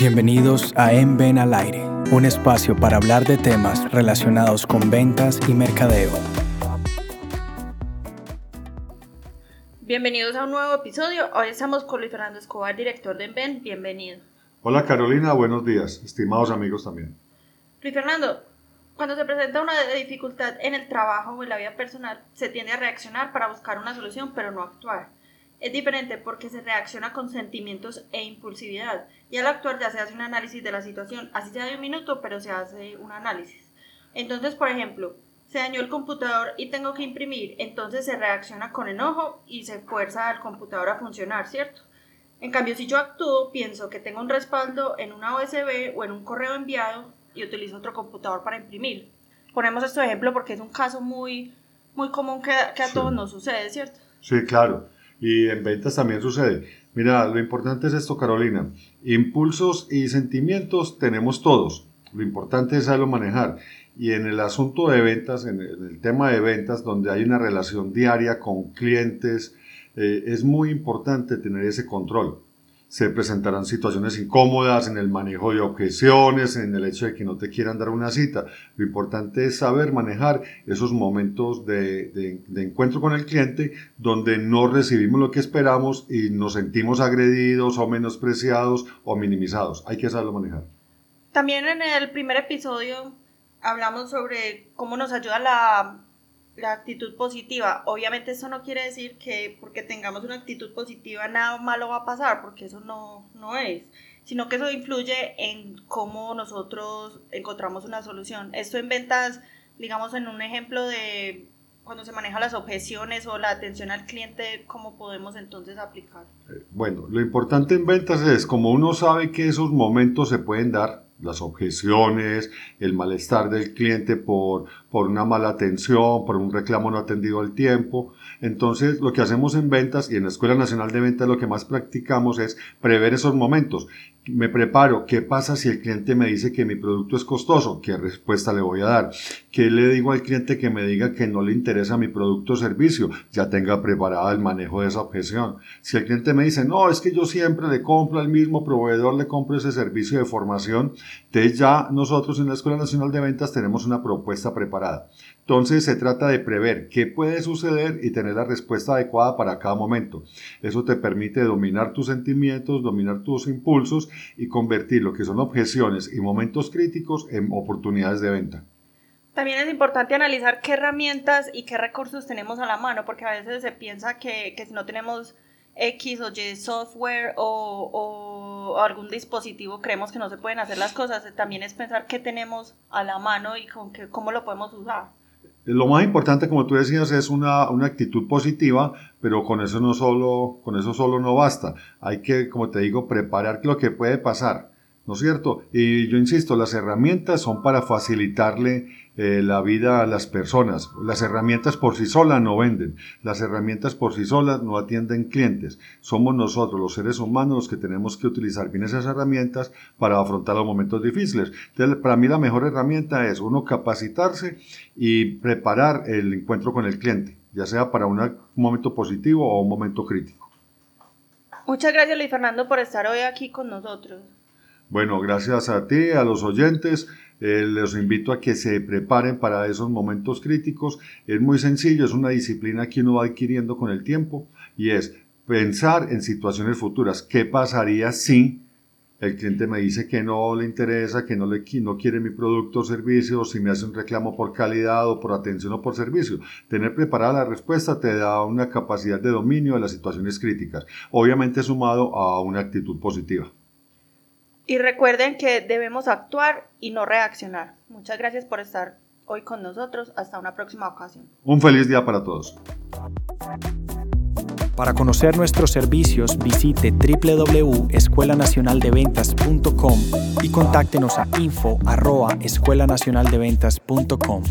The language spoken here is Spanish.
Bienvenidos a En Ven al Aire, un espacio para hablar de temas relacionados con ventas y mercadeo. Bienvenidos a un nuevo episodio. Hoy estamos con Luis Fernando Escobar, director de Enven. Bienvenido. Hola Carolina, buenos días, estimados amigos también. Luis Fernando, cuando se presenta una dificultad en el trabajo o en la vida personal, se tiende a reaccionar para buscar una solución, pero no actuar. Es diferente porque se reacciona con sentimientos e impulsividad. Y al actuar ya se hace un análisis de la situación, así sea de un minuto, pero se hace un análisis. Entonces, por ejemplo, se dañó el computador y tengo que imprimir, entonces se reacciona con enojo y se fuerza al computador a funcionar, ¿cierto? En cambio, si yo actúo, pienso que tengo un respaldo en una USB o en un correo enviado y utilizo otro computador para imprimir. Ponemos este ejemplo porque es un caso muy, muy común que, que a todos nos sucede, ¿cierto? Sí, claro y en ventas también sucede. Mira, lo importante es esto, Carolina. Impulsos y sentimientos tenemos todos. Lo importante es saberlo manejar. Y en el asunto de ventas, en el, tema de ventas, donde hay una relación diaria con clientes, eh, es muy importante tener ese control se presentarán situaciones incómodas en el manejo de objeciones, en el hecho de que no te quieran dar una cita. Lo importante es saber manejar esos momentos de, encuentro con el cliente donde no recibimos lo que esperamos y nos sentimos agredidos o menospreciados o minimizados. Hay que saberlo manejar. También en el primer episodio hablamos sobre cómo nos ayuda la la actitud positiva. Obviamente eso no quiere decir que porque tengamos una actitud positiva nada malo va a pasar, porque eso no, no es, sino que eso influye en cómo nosotros encontramos una solución. Esto en ventas, digamos en un ejemplo de cuando se manejan las objeciones o la atención al cliente, ¿cómo podemos entonces aplicar? Eh, bueno, lo importante en ventas es como uno sabe que esos momentos se pueden dar, las objeciones, el malestar del cliente por, por una mala atención, por un reclamo no atendido al tiempo. Entonces, lo que hacemos en ventas y en la Escuela Nacional de Ventas lo que más practicamos es prever esos momentos. Me preparo, ¿qué pasa si el cliente me dice que mi producto es costoso? ¿Qué respuesta le voy a dar? ¿Qué le digo al cliente que me diga que no le interesa mi producto o servicio? Ya tenga preparado el manejo de esa objeción. Si el cliente me dice, no, es que yo siempre le compro al mismo proveedor, le compro ese servicio de formación, entonces ya nosotros en la Escuela Nacional de Ventas tenemos una propuesta preparada. Entonces se trata de prever qué puede suceder y tener la respuesta adecuada para cada momento. Eso te permite dominar tus sentimientos, dominar tus impulsos y convertir lo que son objeciones y momentos críticos en oportunidades de venta. También es importante analizar qué herramientas y qué recursos tenemos a la mano, porque a veces se piensa que, si no tenemos X o Y software o, algún dispositivo creemos que no se pueden hacer las cosas, también es pensar qué tenemos a la mano y con qué, cómo lo podemos usar. Lo más importante, como tú decías, es una, una, actitud positiva, pero con eso, no solo, con eso solo no basta. Hay que, como te digo, preparar lo que puede pasar. ¿no es cierto? Y yo insisto, las herramientas son para facilitarle eh, la vida a las personas. Las herramientas por sí solas no venden, las herramientas por sí solas no atienden clientes. Somos nosotros, los seres humanos, los que tenemos que utilizar bien esas herramientas para afrontar los momentos difíciles. Entonces, para mí la mejor herramienta es uno capacitarse y preparar el encuentro con el cliente, ya sea para un momento positivo o un momento crítico. Muchas gracias Luis Fernando por estar hoy aquí con nosotros. Bueno, gracias a ti, a los oyentes. Eh, les invito a que se preparen para esos momentos críticos. Es muy sencillo, es una disciplina que uno va adquiriendo con el tiempo y es pensar en situaciones futuras. ¿Qué pasaría si el cliente me dice que no le interesa, que no, le, no quiere mi producto o servicio, si me hace un reclamo por calidad o por atención o por servicio? Tener preparada la respuesta te da una capacidad de dominio de las situaciones críticas, obviamente sumado a una actitud positiva. Y recuerden que debemos actuar y no reaccionar. Muchas gracias por estar hoy con nosotros. Hasta una próxima ocasión. Un feliz día para todos. Para conocer nuestros servicios, visite www.escuelanacionaldeventas.com y contáctenos a info@escuelanacionaldeventas.com.